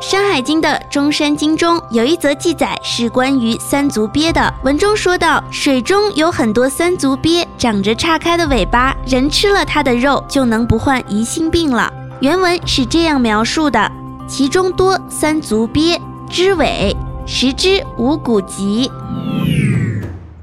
山海经》的中山经中有一则记载，是关于三足鳖的。文中说到，水中有很多三足鳖，长着岔开的尾巴，人吃了它的肉就能不患疑心病了。原文是这样描述的：其中多三足鳖，之尾食之无骨疾。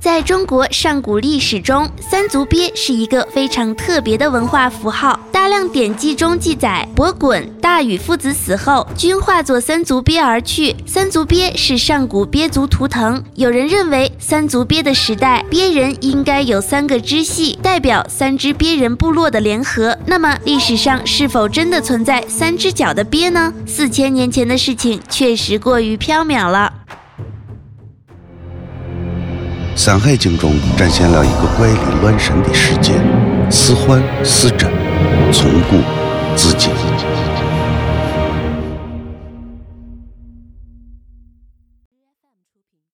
在中国上古历史中，三足鳖是一个非常特别的文化符号。大量典籍中记载，伯滚、大禹父子死后，均化作三足鳖而去。三足鳖是上古鳖族图腾。有人认为，三足鳖的时代，鳖人应该有三个支系，代表三只鳖人部落的联合。那么，历史上是否真的存在三只脚的鳖呢？四千年前的事情确实过于缥缈了。《山海经》中展现了一个怪力乱神的世界，似幻似真，从古至今。